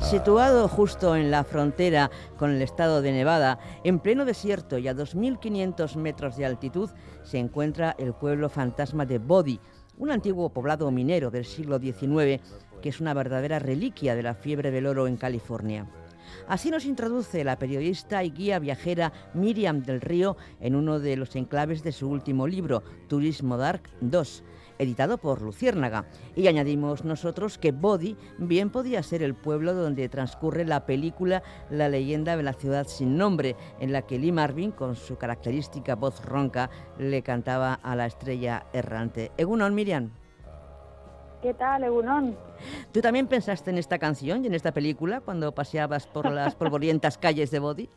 Situado justo en la frontera con el estado de Nevada, en pleno desierto y a 2.500 metros de altitud, se encuentra el pueblo fantasma de Body, un antiguo poblado minero del siglo XIX que es una verdadera reliquia de la fiebre del oro en California. Así nos introduce la periodista y guía viajera Miriam del Río en uno de los enclaves de su último libro, Turismo Dark 2, editado por Luciérnaga. Y añadimos nosotros que Body bien podía ser el pueblo donde transcurre la película La leyenda de la ciudad sin nombre, en la que Lee Marvin, con su característica voz ronca, le cantaba a la estrella errante. Egunon, Miriam. ¿Qué tal, Egunon? ¿Tú también pensaste en esta canción y en esta película cuando paseabas por las polvorientas calles de Body?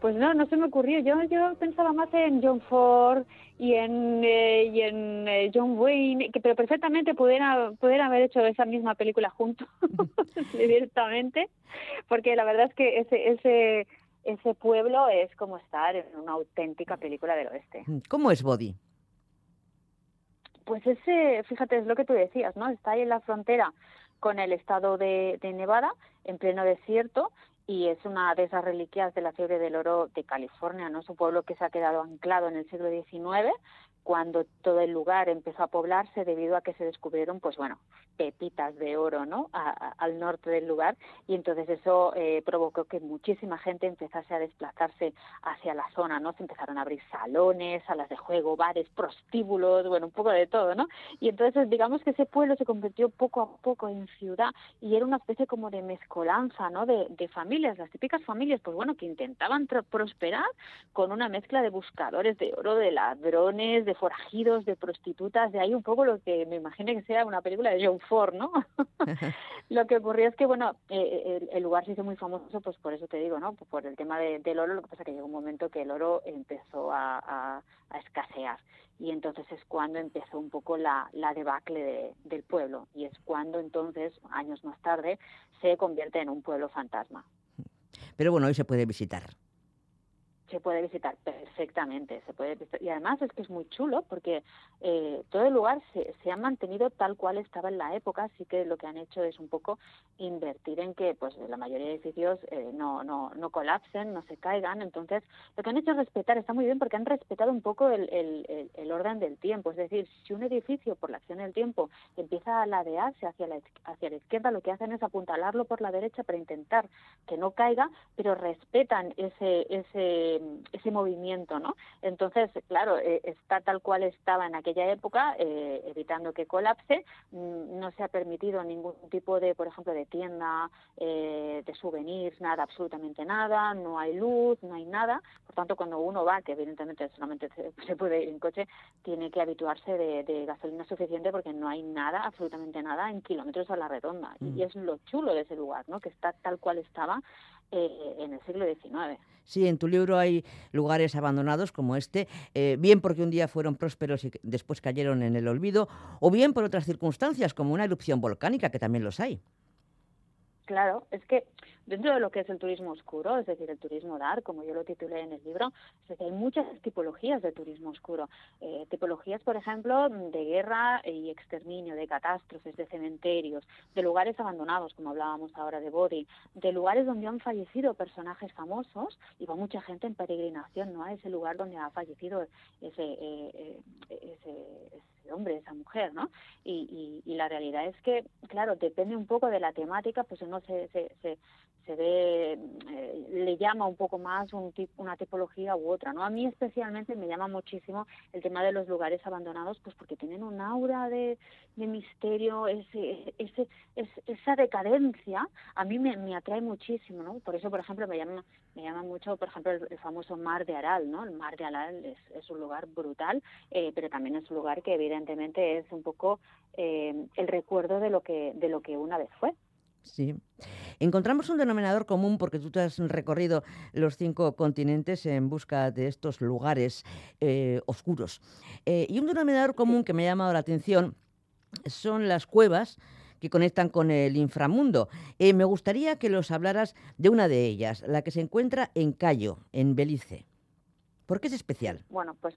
Pues no, no se me ocurrió. Yo, yo pensaba más en John Ford y en, eh, y en eh, John Wayne, que, pero perfectamente pudieran, pudieran haber hecho esa misma película juntos, directamente, porque la verdad es que ese, ese, ese pueblo es como estar en una auténtica película del oeste. ¿Cómo es Body? Pues ese, fíjate, es lo que tú decías, ¿no? Está ahí en la frontera con el estado de, de Nevada, en pleno desierto, y es una de esas reliquias de la fiebre del oro de California, ¿no? Es un pueblo que se ha quedado anclado en el siglo XIX cuando todo el lugar empezó a poblarse debido a que se descubrieron, pues bueno, pepitas de oro, ¿no? al norte del lugar y entonces eso eh, provocó que muchísima gente empezase a desplazarse hacia la zona, ¿no? Se empezaron a abrir salones, salas de juego, bares, prostíbulos, bueno, un poco de todo, ¿no? Y entonces digamos que ese pueblo se convirtió poco a poco en ciudad y era una especie como de mezcolanza, ¿no? De, de familias, las típicas familias, pues bueno, que intentaban prosperar con una mezcla de buscadores de oro, de ladrones, de de forajidos, de prostitutas, de ahí un poco lo que me imagino que sea una película de John Ford, ¿no? lo que ocurrió es que, bueno, eh, el, lugar se hizo muy famoso, pues por eso te digo, ¿no? Por el tema del oro, lo que pasa es que llegó un momento que el oro empezó a, escasear y entonces es cuando empezó un poco la, la debacle del pueblo y es cuando entonces, años más tarde, se convierte en un pueblo fantasma. Pero bueno, hoy se puede visitar se puede visitar perfectamente, se puede y además es que es muy chulo porque eh, todo el lugar se, se, ha mantenido tal cual estaba en la época, así que lo que han hecho es un poco invertir en que pues la mayoría de edificios eh, no, no, no colapsen, no se caigan, entonces lo que han hecho es respetar, está muy bien porque han respetado un poco el, el, el, orden del tiempo, es decir, si un edificio por la acción del tiempo empieza a ladearse hacia la, hacia la izquierda, lo que hacen es apuntalarlo por la derecha para intentar que no caiga, pero respetan ese, ese ese movimiento, ¿no? Entonces, claro, eh, está tal cual estaba en aquella época, eh, evitando que colapse. Mm, no se ha permitido ningún tipo de, por ejemplo, de tienda, eh, de souvenirs, nada, absolutamente nada. No hay luz, no hay nada. Por tanto, cuando uno va, que evidentemente solamente se, puede ir en coche, tiene que habituarse de, gasolina suficiente porque no hay nada, absolutamente nada, en kilómetros a la redonda. Y mm. es lo chulo de ese lugar, ¿no? Que está tal cual estaba en el siglo XIX. Sí, en tu libro hay lugares abandonados como este, eh, bien porque un día fueron prósperos y después cayeron en el olvido, o bien por otras circunstancias, como una erupción volcánica, que también los hay. Claro, es que dentro de lo que es el turismo oscuro, es decir, el turismo dark, como yo lo titulé en el libro, hay muchas tipologías de turismo oscuro. Eh, tipologías, por ejemplo, de guerra y exterminio, de catástrofes, de cementerios, de lugares abandonados, como hablábamos ahora de Body, de lugares donde han fallecido personajes famosos y va mucha gente en peregrinación ¿no? a ese lugar donde ha fallecido ese, eh, eh, ese hombre, esa mujer, ¿no? Y, y, la realidad es que, claro, depende un poco de la temática, pues uno se, se, se, se ve, eh, le llama un poco más un una tipología u otra, ¿no? A mí especialmente me llama muchísimo el tema de los lugares abandonados, pues porque tienen un aura de, de misterio, ese, ese, esa decadencia, a mí me, me, atrae muchísimo, ¿no? Por eso, por ejemplo, me llama, me llama mucho, por ejemplo, el, famoso Mar de Aral, ¿no? El Mar de Aral es, es un lugar brutal, eh, pero también es un lugar que evidentemente es un poco eh, el recuerdo de lo que, de lo que una vez fue. Sí. Encontramos un denominador común porque tú te has recorrido los cinco continentes en busca de estos lugares eh, oscuros. Eh, y un denominador común que me ha llamado la atención son las cuevas que conectan con el inframundo. Eh, me gustaría que los hablaras de una de ellas, la que se encuentra en Cayo, en Belice. ¿Por qué es especial? Bueno, pues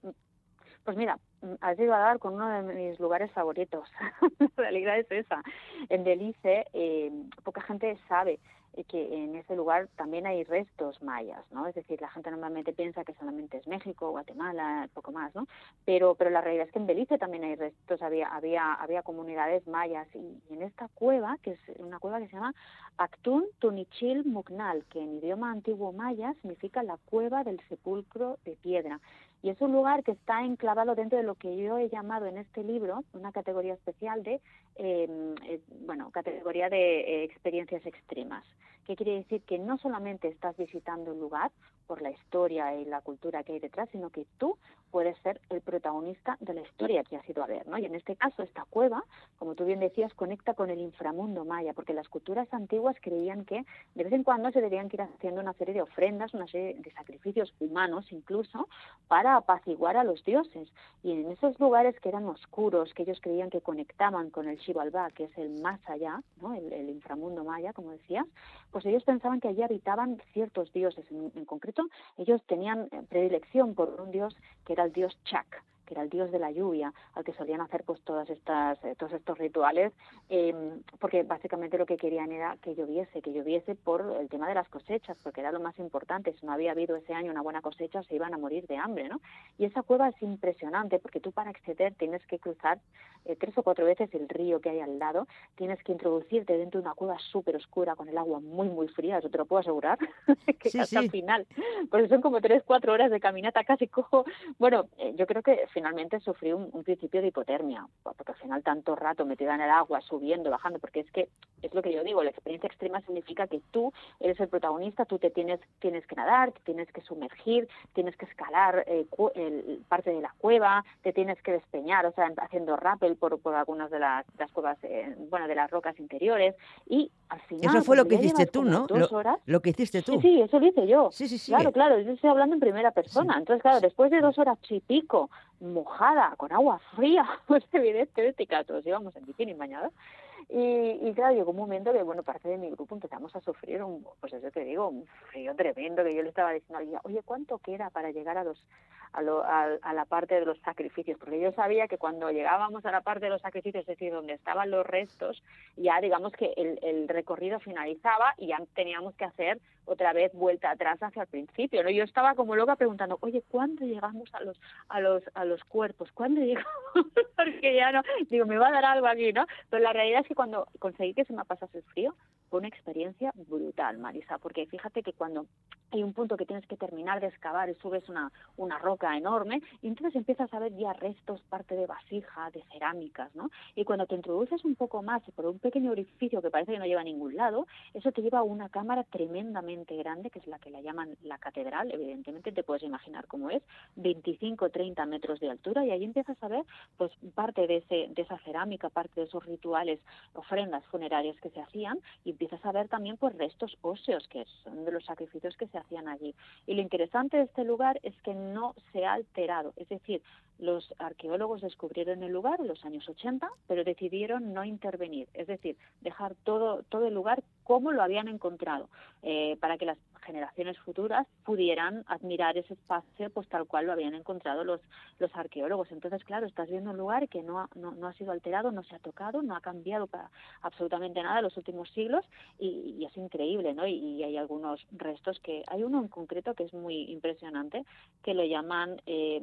pues mira, has llegado a dar con uno de mis lugares favoritos. la realidad es esa. En Belice, eh, poca gente sabe que en ese lugar también hay restos mayas, ¿no? Es decir, la gente normalmente piensa que solamente es México, Guatemala, poco más, ¿no? Pero, pero la realidad es que en Belice también hay restos, había, había, había comunidades mayas y, en esta cueva, que es una cueva que se llama Actún Tunichil Mugnal, que en idioma antiguo maya significa la cueva del sepulcro de piedra. Y es un lugar que está enclavado dentro de lo que yo he llamado en este libro una categoría especial de, em, eh, bueno, categoría de eh, experiencias extremas. ¿Qué quiere decir? Que no solamente estás visitando un lugar por la historia y la cultura que hay detrás, sino que tú puedes ser el protagonista de la historia que has ido a ver, ¿no? Y en este caso, esta cueva, como tú bien decías, conecta con el inframundo maya, porque las culturas antiguas creían que de vez en cuando se debían ir haciendo una serie de ofrendas, una serie de sacrificios humanos incluso, para apaciguar a los dioses. Y en esos lugares que eran oscuros, que ellos creían que conectaban con el Xibalbá, que es el más allá, ¿no? el, el inframundo maya, como decías, pues ellos pensaban que allí habitaban ciertos dioses. En, concreto, ellos tenían eh, predilección por un dios que era el dios Chak, que era el dios de la lluvia, al que solían hacer pues todas estas, eh, todos estos rituales, em, porque básicamente lo que querían era que lloviese, que lloviese por el tema de las cosechas, porque era lo más importante. Si no había habido ese año una buena cosecha, se iban a morir de hambre, ¿no? Y esa cueva es impresionante, porque tú para acceder tienes que cruzar eh, tres o cuatro veces el río que hay al lado, tienes que introducirte dentro de una cueva súper oscura con el agua muy, muy fría, eso te lo puedo asegurar, que hasta el final. Pues son como tres, cuatro horas de caminata, casi cojo. Bueno, eh, yo creo que finalmente sufrí un, principio de hipotermia, porque al final tanto rato metida en el agua, subiendo, bajando, porque es que es lo que yo digo, la experiencia extrema significa que tú eres el protagonista, tú te tienes, tienes que nadar, tienes que sumergir, tienes que escalar eh, el, parte de la cueva, te tienes que despeñar, o sea, haciendo rappel por, por algunas de las, las cuevas, eh, bueno, de las rocas interiores, y al final... Eso fue lo que hiciste tú, ¿no? Lo, horas, lo, que hiciste tú. Sí, sí, eso lo hice yo. Sí, sí, sí. Claro, claro, yo estoy hablando en primera persona. Entonces, claro, después de dos horas y pico mojada, con agua fría, pues evidentemente, claro, todos íbamos en bikini bañados. Y, y claro, llegó un momento que, bueno, parte de mi grupo empezamos a sufrir un, pues eso te digo, un frío tremendo, que yo le estaba diciendo, oye, ¿cuánto queda para llegar a los a, lo, a, la parte de los sacrificios, porque yo sabía que cuando llegábamos a la parte de los sacrificios, es decir, donde estaban los restos, ya digamos que el, el recorrido finalizaba y ya teníamos que hacer otra vez vuelta atrás hacia el principio, ¿no? Yo estaba como loca preguntando, oye, ¿cuándo llegamos a los a los a los cuerpos? ¿Cuándo llegamos? Porque ya no, digo, me va a dar algo aquí, ¿no? Pero la realidad es que cuando conseguí que se me pasase el frío, fue una experiencia brutal, Marisa, porque fíjate que cuando hay un punto que tienes que terminar de excavar y subes una, una roca enorme, y entonces empiezas a ver ya restos, parte de vasija, de cerámicas, ¿no? Y cuando te introduces un poco más por un pequeño orificio que parece que no lleva a ningún lado, eso te lleva a una cámara tremendamente grande, que es la que la llaman la catedral, evidentemente te puedes imaginar cómo es, 25-30 metros de altura, y ahí empiezas a ver pues parte de, ese, de esa cerámica, parte de esos rituales, ofrendas funerarias que se hacían, y empiezas a ver también pues restos óseos, que son de los sacrificios que se hacían allí. Y lo interesante de este lugar es que no se ha alterado, es decir, los arqueólogos descubrieron el lugar en los años 80, pero decidieron no intervenir, es decir, dejar todo, todo el lugar como lo habían encontrado, eh, para que las generaciones futuras pudieran admirar ese espacio pues tal cual lo habían encontrado los, los arqueólogos. Entonces, claro, estás viendo un lugar que no ha, no, no ha sido alterado, no se ha tocado, no ha cambiado para absolutamente nada en los últimos siglos y, es increíble, ¿no? Y, hay algunos restos que, hay uno en concreto que es muy impresionante, que lo llaman eh,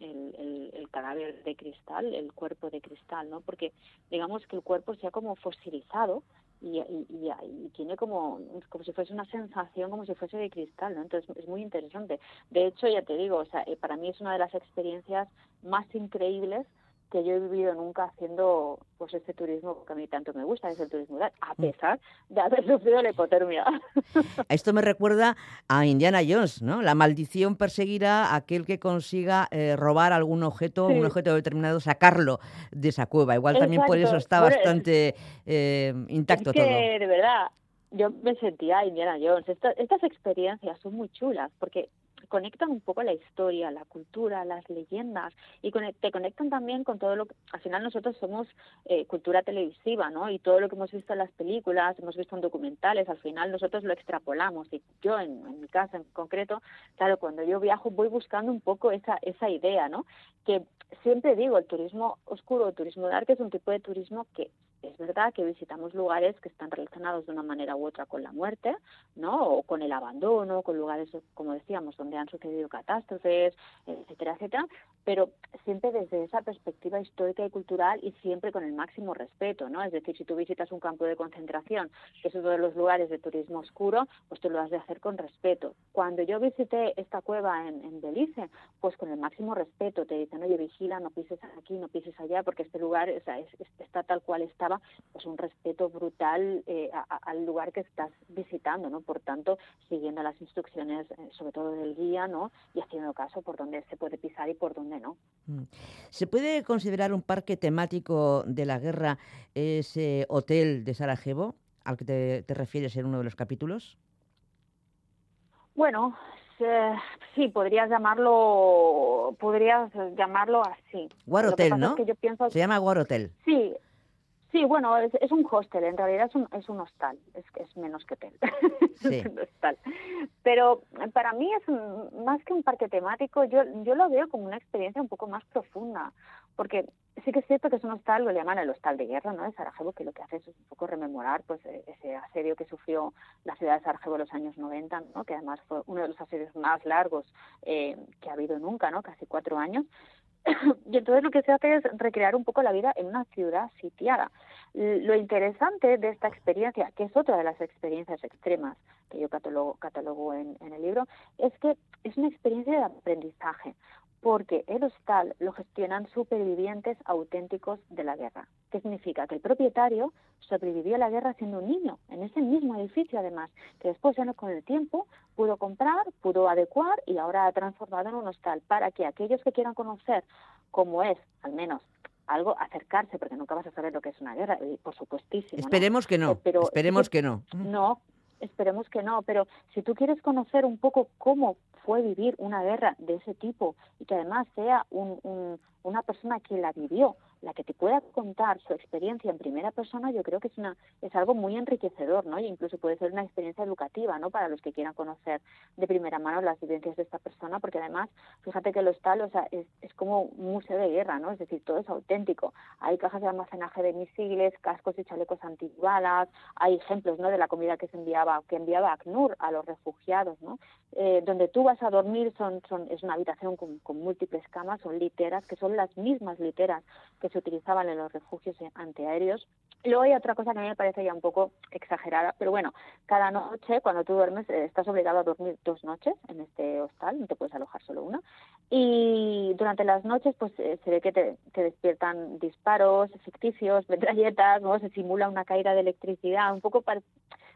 el, el, cadáver de cristal, el cuerpo de cristal, ¿no? Porque digamos que el cuerpo se ha como fosilizado y, y, tiene como, como si fuese una sensación, como si fuese de cristal, ¿no? Entonces es muy interesante. De hecho, ya te digo, o sea, eh, para mí es una de las experiencias más increíbles que yo he vivido nunca haciendo pues este turismo que a mí tanto me gusta, es el turismo a mm. pesar de haber sufrido la hipotermia. Esto me recuerda a Indiana Jones, ¿no? La maldición perseguirá a aquel que consiga eh, robar algún objeto, un objeto determinado, sacarlo de esa cueva. Igual también por eso está bastante eh, intacto es que, De verdad, yo me sentía Indiana Jones. estas experiencias son muy chulas porque conectan un poco la historia, la cultura, las leyendas y te conectan también con todo lo que al final nosotros somos eh, cultura televisiva, ¿no? Y todo lo que hemos visto en las películas, hemos visto en documentales, al final nosotros lo extrapolamos y yo en, mi caso en concreto, claro, cuando yo viajo voy buscando un poco esa esa idea, ¿no? Que siempre digo, el turismo oscuro, el turismo dark es un tipo de turismo que es verdad que visitamos lugares que están relacionados de una manera u otra con la muerte, ¿no? O con el abandono, con lugares, como decíamos, donde han sucedido catástrofes, etcétera, etcétera, pero siempre desde esa perspectiva histórica y cultural y siempre con el máximo respeto, ¿no? Es decir, si tú visitas un campo de concentración, que es uno de los lugares de turismo oscuro, pues tú lo has de hacer con respeto. Cuando yo visité esta cueva en, en Belice, pues con el máximo respeto, te dicen, oye, vigila, no pises aquí, no pises allá, porque este lugar está tal cual estaba pues un respeto brutal eh, al lugar que estás visitando, ¿no? Por tanto, siguiendo las instrucciones, eh, sobre todo del guía, ¿no? Y haciendo caso por dónde se puede pisar y por dónde no. Mm. ¿Se puede considerar un parque temático de la guerra ese hotel de Sarajevo al que te, te refieres en uno de los capítulos? Bueno, sí, podrías llamarlo, podrías llamarlo así. War Hotel, ¿no? Se llama War Hotel. Sí, Sí, bueno, es, es, un hostel, en realidad es un, es un hostal, es, es menos que hotel. es un hostal. Pero para mí es más que un parque temático, yo, yo lo veo como una experiencia un poco más profunda, porque sí que es cierto que es un hostal, lo llaman el hostal de guerra, ¿no? De Sarajevo, que lo que hace es un poco rememorar pues e, ese asedio que sufrió la ciudad de Sarajevo en los años 90, ¿no? Que además fue uno de los asedios más largos eh, que ha habido nunca, ¿no? Casi cuatro años. y entonces lo que se hace es recrear un poco la vida en una ciudad sitiada. Lo interesante de esta experiencia, que es otra de las experiencias extremas que yo catalogo, en, en el libro, es que es una experiencia de aprendizaje porque el hostal lo gestionan supervivientes auténticos de la guerra. ¿Qué significa? Que el propietario sobrevivió a la guerra siendo un niño, en ese mismo edificio además, que después ya no con el tiempo pudo comprar, pudo adecuar y ahora ha transformado en un hostal para que aquellos que quieran conocer cómo es, al menos algo, acercarse, porque nunca vas a saber lo que es una guerra, por supuestísimo. Esperemos que no, pero, esperemos que no. No, esperemos que no, pero si tú quieres conocer un poco cómo fue vivir una guerra de ese tipo y que además sea un, una persona que la vivió, la que te pueda contar su experiencia en primera persona, yo creo que es una es algo muy enriquecedor, ¿no? Y incluso puede ser una experiencia educativa, ¿no? Para los que quieran conocer de primera mano las vivencias de esta persona, porque además, fíjate que lo está, o sea, es, es como un museo de guerra, ¿no? Es decir, todo es auténtico. Hay cajas de almacenaje de misiles, cascos y chalecos antibalas, hay ejemplos, ¿no? De la comida que se enviaba, que enviaba ACNUR a los refugiados, ¿no? Eh, donde tú vas a dormir son, son es una habitación con, con múltiples camas, son literas, que son las mismas literas que se utilizaban en los refugios antiaéreos. Luego hay otra cosa que a mí me parece ya un poco exagerada, pero bueno, cada noche cuando tú duermes eh, estás obligado a dormir dos noches en este hostal, no te puedes alojar solo una. Y durante las noches pues eh, se ve que te, despiertan disparos ficticios, metralletas, ¿no? se simula una caída de electricidad, un poco para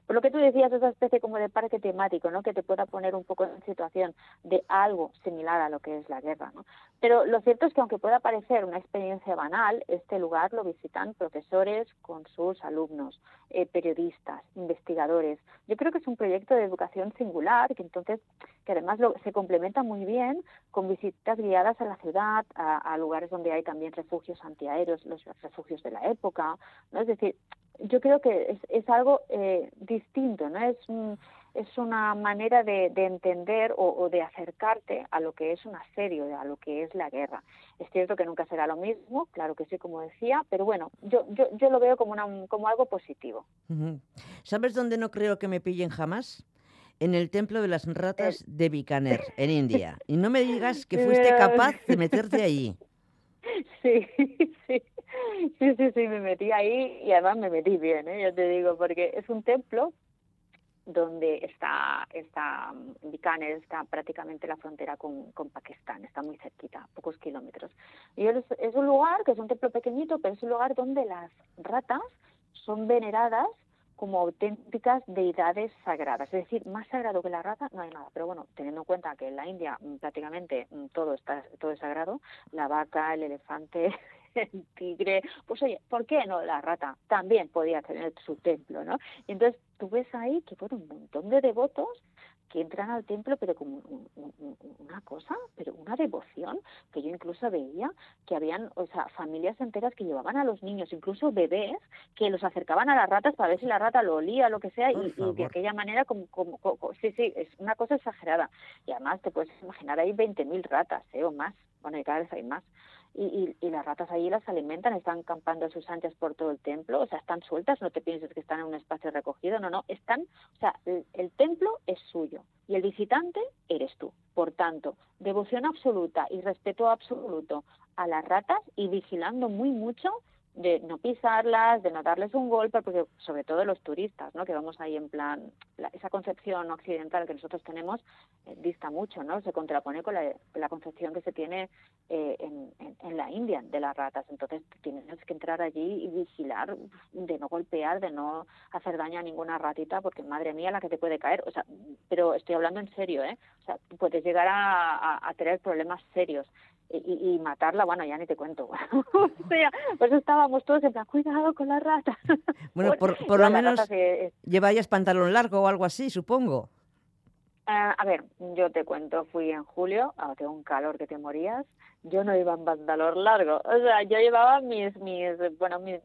por lo que tú decías, esa especie como de parque temático, ¿no? Que te pueda poner un poco en situación de algo similar a lo que es la guerra, ¿no? Pero lo cierto es que aunque pueda parecer una experiencia banal, este lugar lo visitan profesores con sus alumnos, eh, periodistas, investigadores. Yo creo que es un proyecto de educación singular, que entonces, que además lo, se complementa muy bien con visitas guiadas a la ciudad, a, a lugares donde hay también refugios antiaéreos, los refugios de la época, ¿no? Es decir, yo creo que es, es algo eh, distinto, ¿no? Es, es una manera de, de entender o, de acercarte a lo que es un asedio, a lo que es la guerra. Es cierto que nunca será lo mismo, claro que sí, como decía, pero bueno, yo, yo, yo lo veo como, una, como algo positivo. ¿Sabes dónde no creo que me pillen jamás? En el templo de las ratas de Bikaner, en India. Y no me digas que fuiste capaz de meterte allí. Sí, sí. Sí, sí, sí, me metí ahí y además me metí bien, ¿eh? yo te digo, porque es un templo donde está, está Bikaner, está prácticamente la frontera con, con Pakistán, está muy cerquita, pocos kilómetros. Y es, es un lugar que es un templo pequeñito, pero es un lugar donde las ratas son veneradas como auténticas deidades sagradas. Es decir, más sagrado que la rata no hay nada. Pero bueno, teniendo en cuenta que en la India mm, prácticamente mm, todo está todo es sagrado, la vaca, el elefante, el tigre, pues oye, ¿por qué no la rata? También podía tener su templo, ¿no? Y entonces tú ves ahí que fueron un montón de devotos que entran al templo, pero como una cosa, pero una devoción, que yo incluso veía que habían, o sea, familias enteras que llevaban a los niños, incluso bebés, que los acercaban a las ratas para ver si la rata lo olía, lo que sea, y, de aquella manera, como, como, sí, sí, es una cosa exagerada. Y además te puedes imaginar, hay 20.000 ratas, ¿eh? o más, bueno, y cada vez hay más y, y, las ratas allí las alimentan, están campando a sus anchas por todo el templo, o sea, están sueltas, no te pienses que están en un espacio recogido, no, no, están, o sea, el, templo es suyo y el visitante eres tú. Por tanto, devoción absoluta y respeto absoluto a las ratas y vigilando muy mucho de no pisarlas, de no darles un golpe, porque sobre todo los turistas, ¿no? Que vamos ahí en plan, esa concepción occidental que nosotros tenemos eh, dista mucho, ¿no? Se contrapone con la, concepción que se tiene eh, en, la India de las ratas. Entonces tienes que entrar allí y vigilar de no golpear, de no hacer daño a ninguna ratita, porque madre mía la que te puede caer. O sea, pero estoy hablando en serio, ¿eh? O sea, puedes llegar a tener problemas serios y, matarla, bueno, ya ni te cuento. o sea, pues estábamos todos en plan, cuidado con la rata. Bueno, por, por lo menos lleváis pantalón largo o algo así, supongo. Ah, a ver, yo te cuento, fui en julio, tengo un calor que te morías, yo no iba en pantalón largo, o sea, yo llevaba mis, mis, bueno, mis,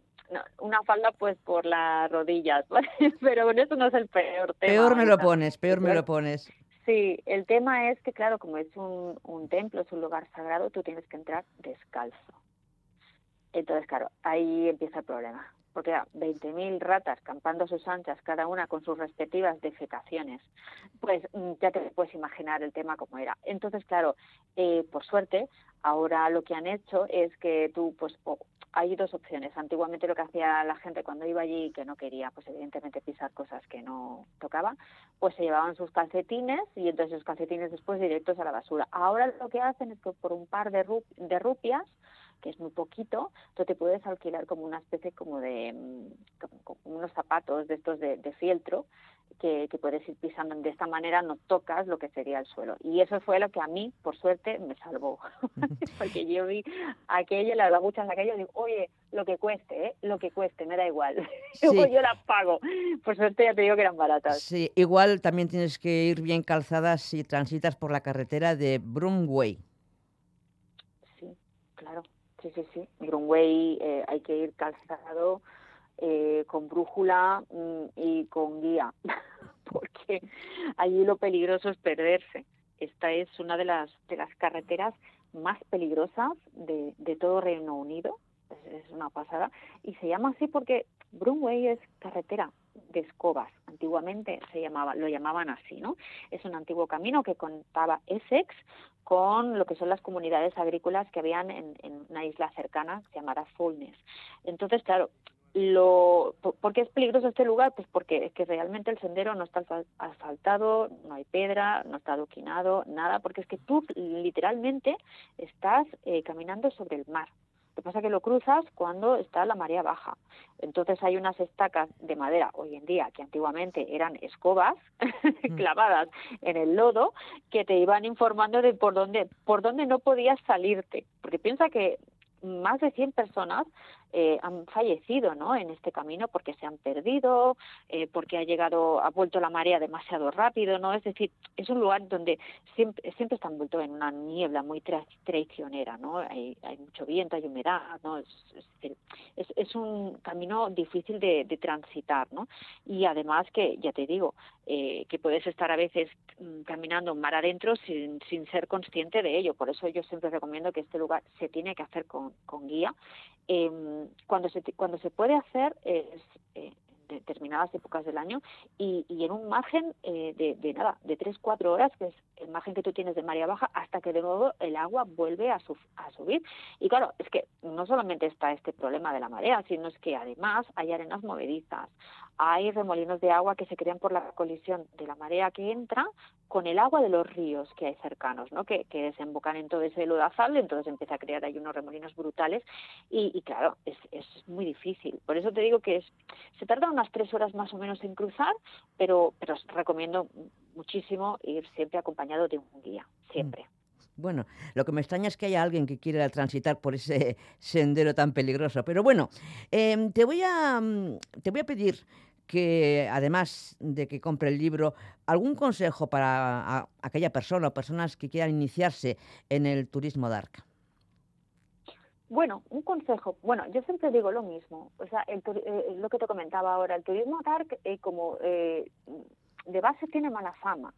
una falda pues por las rodillas, pero bueno, eso no es el peor tema. Peor me lo pones, peor me lo pones. Sí, el tema es que, claro, como es un, un templo, es un lugar sagrado, tú tienes que entrar descalzo. Entonces, claro, ahí empieza el problema. Porque 20.000 ratas campando a sus anchas, cada una con sus respectivas defecaciones, pues mm, ya te puedes imaginar el tema como era. Entonces, claro, eh, por suerte, ahora lo que han hecho es que tú, pues, hay dos opciones. Antiguamente lo que hacía la gente cuando iba allí que no quería, pues evidentemente pisar cosas que no tocaba, pues se llevaban sus calcetines y entonces esos calcetines después directos a la basura. Ahora lo que hacen es que por un par de, de rupias que es muy poquito, tú te puedes alquilar como una especie como de mm, unos zapatos de estos de, de fieltro que, puedes ir pisando. De esta manera no tocas lo que sería el suelo. Y eso fue lo que a mí, por suerte, me salvó. Porque yo vi aquello, las babuchas aquello, y digo, oye, lo que cueste, ¿eh? lo que cueste, me da igual. yo las pago. Por suerte ya te digo que eran baratas. Sí, igual también tienes que ir bien calzadas si transitas por la carretera de Brumway. Sí, claro. Sí, sí, sí. Brumway eh, hay que ir calzado eh, con brújula mm, y con guía, porque allí lo peligroso es perderse. Esta es una de las, de las carreteras más peligrosas de, de todo Reino Unido, es, una pasada, y se llama así porque Broomway es carretera de escobas, antiguamente se llamaba, lo llamaban así, ¿no? Es un antiguo camino que contaba Essex con lo que son las comunidades agrícolas que habían en, una isla cercana llamada Fulnes. Entonces, claro, lo ¿Por qué es peligroso este lugar? Pues porque es que realmente el sendero no está asfaltado, no hay piedra, no está adoquinado, nada, porque es que tú literalmente estás eh, caminando sobre el mar. Lo que pasa es que lo cruzas cuando está la marea baja. Entonces hay unas estacas de madera hoy en día que antiguamente eran escobas mm. clavadas en el lodo que te iban informando de por dónde por dónde no podías salirte, porque piensa que más de 100 personas eh, han fallecido ¿no? en este camino porque se han perdido, eh, porque ha llegado, ha vuelto la marea demasiado rápido, ¿no? Es decir, es un lugar donde siempre, siempre está envuelto en una niebla muy traicionera, ¿no? Hay, hay mucho viento, hay humedad, ¿no? Es, es, un camino difícil de, de, transitar, ¿no? Y además que, ya te digo, eh, que puedes estar a veces mm, caminando mar adentro sin, sin ser consciente de ello. Por eso yo siempre recomiendo que este lugar se tiene que hacer con, con guía eh, cuando, se, cuando se puede hacer es eh, determinadas épocas del año y, y en un margen eh, de, de, nada, de 3-4 horas, que es el margen que tú tienes de marea baja, hasta que de nuevo el agua vuelve a, a subir. Y claro, es que no solamente está este problema de la marea, sino es que además hay arenas movedizas, hay remolinos de agua que se crean por la colisión de la marea que entra con el agua de los ríos que hay cercanos, ¿no? que, que desembocan en todo ese lodazal, entonces empieza a crear ahí unos remolinos brutales y, y claro, es, es, muy difícil. Por eso te digo que es, se tarda unas tres horas más o menos en cruzar, pero, pero os recomiendo muchísimo ir siempre acompañado de un guía, siempre. Bueno, lo que me extraña es que haya alguien que quiera transitar por ese sendero tan peligroso. Pero bueno, em, te, voy a, mm, te voy a pedir que, además de que compre el libro, algún consejo para aquella persona o personas que quieran iniciarse en el turismo dark. Bueno, un consejo. Bueno, yo siempre digo lo mismo. O sea, el, eh, lo que te comentaba ahora, el turismo dark, eh, como eh, de base tiene mala fama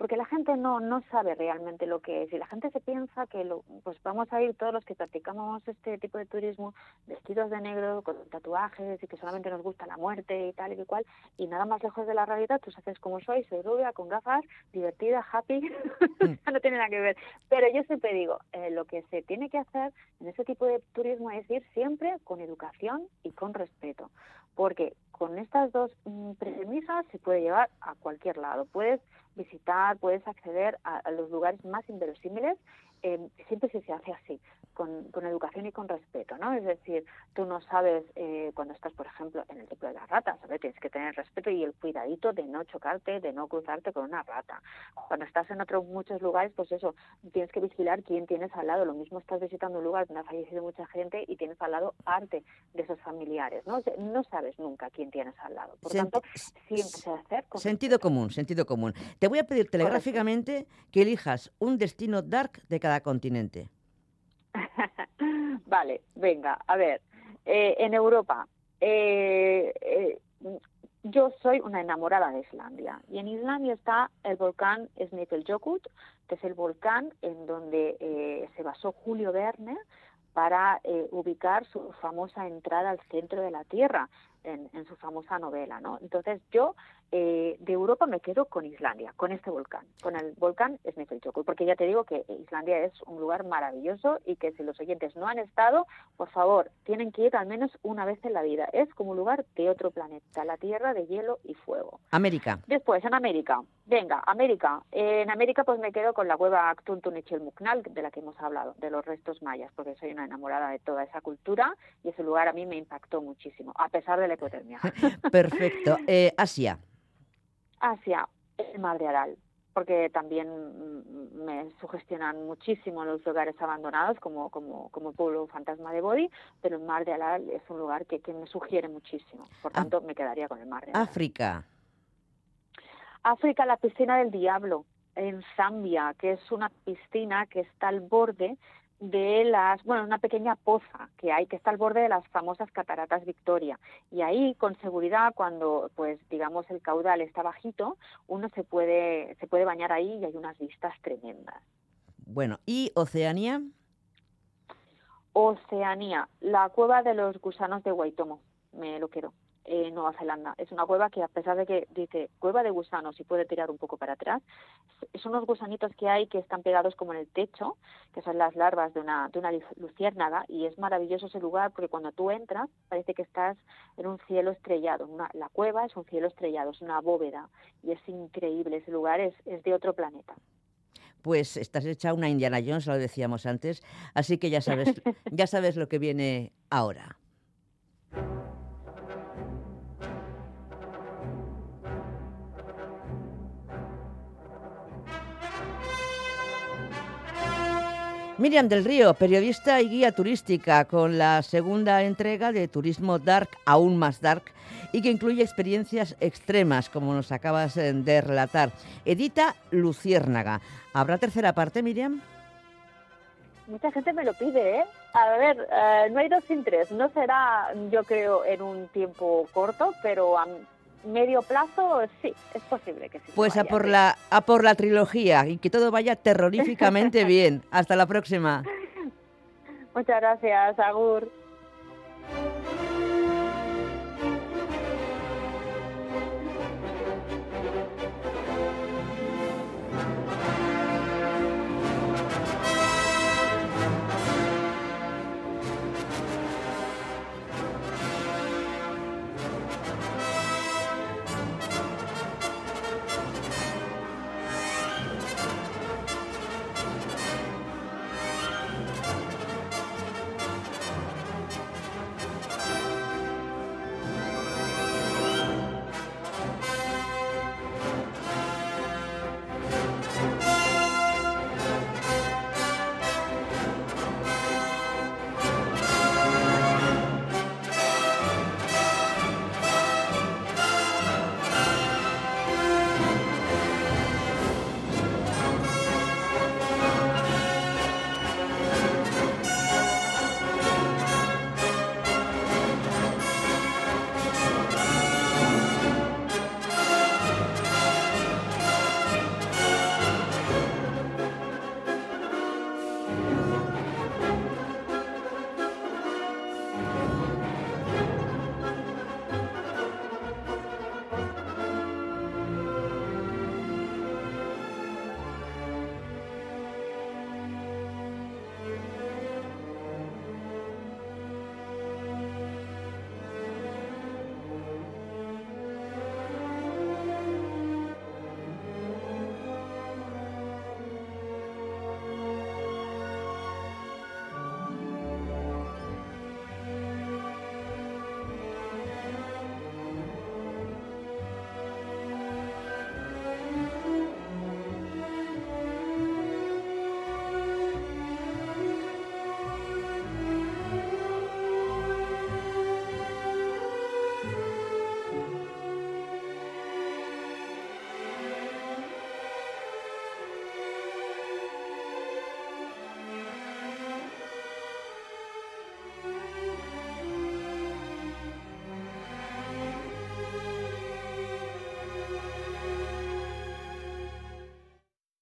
porque la gente no, no sabe realmente lo que es y la gente se piensa que lo, pues vamos a ir todos los que practicamos este tipo de turismo vestidos de negro, con tatuajes y que solamente nos gusta la muerte y tal y cual y nada más lejos de la realidad, tú sabes cómo soy, soy rubia, con gafas, divertida, happy, mm. no tiene nada que ver. Pero yo siempre digo, eh, lo que se tiene que hacer en ese tipo de turismo es ir siempre con educación y con respeto, porque con estas dos mm, premisas se puede llevar a cualquier lado. Puedes visitar, puedes acceder a, los lugares más inverosímiles, eh, siempre se hace así con, educación y con respeto, ¿no? Es decir, tú no sabes eh, cuando estás, por ejemplo, en el templo de las ratas, ¿sabes? Tienes que tener respeto y el cuidadito de no chocarte, de no cruzarte con una rata. Cuando estás en otros muchos lugares, pues eso, tienes que vigilar quién tienes al lado. Lo mismo estás visitando un lugar donde ha fallecido mucha gente y tienes al lado parte de esos familiares, ¿no? No sabes nunca quién tienes al lado. Por tanto, siempre se hacer Sentido común, sentido común. Te voy a pedir telegráficamente que elijas un destino dark de cada continente. vale, venga, a ver. Eh, en Europa, eh, eh, yo soy una enamorada de Islandia y en Islandia está el volcán Snæfellsjökull, que es el volcán en donde se basó Julio Verne para ubicar su famosa entrada al centro de la Tierra en, en su famosa novela, ¿no? Entonces yo eh, de Europa me quedo con Islandia, con este volcán, con el volcán Snæfellsjökull, porque ya te digo que Islandia es un lugar maravilloso y que si los oyentes no han estado, por favor, tienen que ir al menos una vez en la vida. Es como un lugar de otro planeta, la Tierra de hielo y fuego. América. Después, en América. Venga, América. en América pues me quedo con la cueva Actuntun Muknal, de la que hemos hablado, de los restos mayas, porque soy una enamorada de toda esa cultura y ese lugar a mí me impactó muchísimo, a pesar de la hipotermia. Perfecto. Eh, Asia hacia el Mar de Aral, porque también mm, me sugestionan muchísimo los lugares abandonados como, como, como pueblo fantasma de Body, pero el Mar de Aral es un lugar que, que me sugiere muchísimo. Por tanto, me quedaría con el Mar de Aral. África. África, la piscina del diablo, en Zambia, que es una piscina que está al borde de las, bueno, una pequeña poza que hay que está al borde de las famosas cataratas Victoria y ahí con seguridad cuando pues digamos el caudal está bajito, uno se puede se puede bañar ahí y hay unas vistas tremendas. Bueno, ¿y Oceanía? Oceanía, la cueva de los gusanos de Waitomo, me lo quiero en Nueva Zelanda. Es una cueva que, a pesar de que dice cueva de gusanos y puede tirar un poco para atrás, son unos gusanitos que hay que están pegados como en el techo, que son las larvas de una, de una luciérnaga, y es maravilloso ese lugar porque cuando tú entras parece que estás en un cielo estrellado. la cueva es un cielo estrellado, es una bóveda, y es increíble. Ese lugar es, es de otro planeta pues estás hecha una Indiana Jones, lo decíamos antes, así que ya sabes, ya sabes lo que viene ahora. Miriam del Río, periodista y guía turística, con la segunda entrega de Turismo Dark, aún más dark, y que incluye experiencias extremas, como nos acabas eh, de relatar. Edita Luciérnaga. ¿Habrá tercera parte, Miriam? Mucha gente me lo pide, ¿eh? A ver, eh, no hay dos sin tres. No será, yo creo, en un tiempo corto, pero medio plazo, sí, es posible que sí. Pues a por, la, a por la trilogía y que todo vaya terroríficamente bien. Hasta la próxima. Muchas gracias, Agur.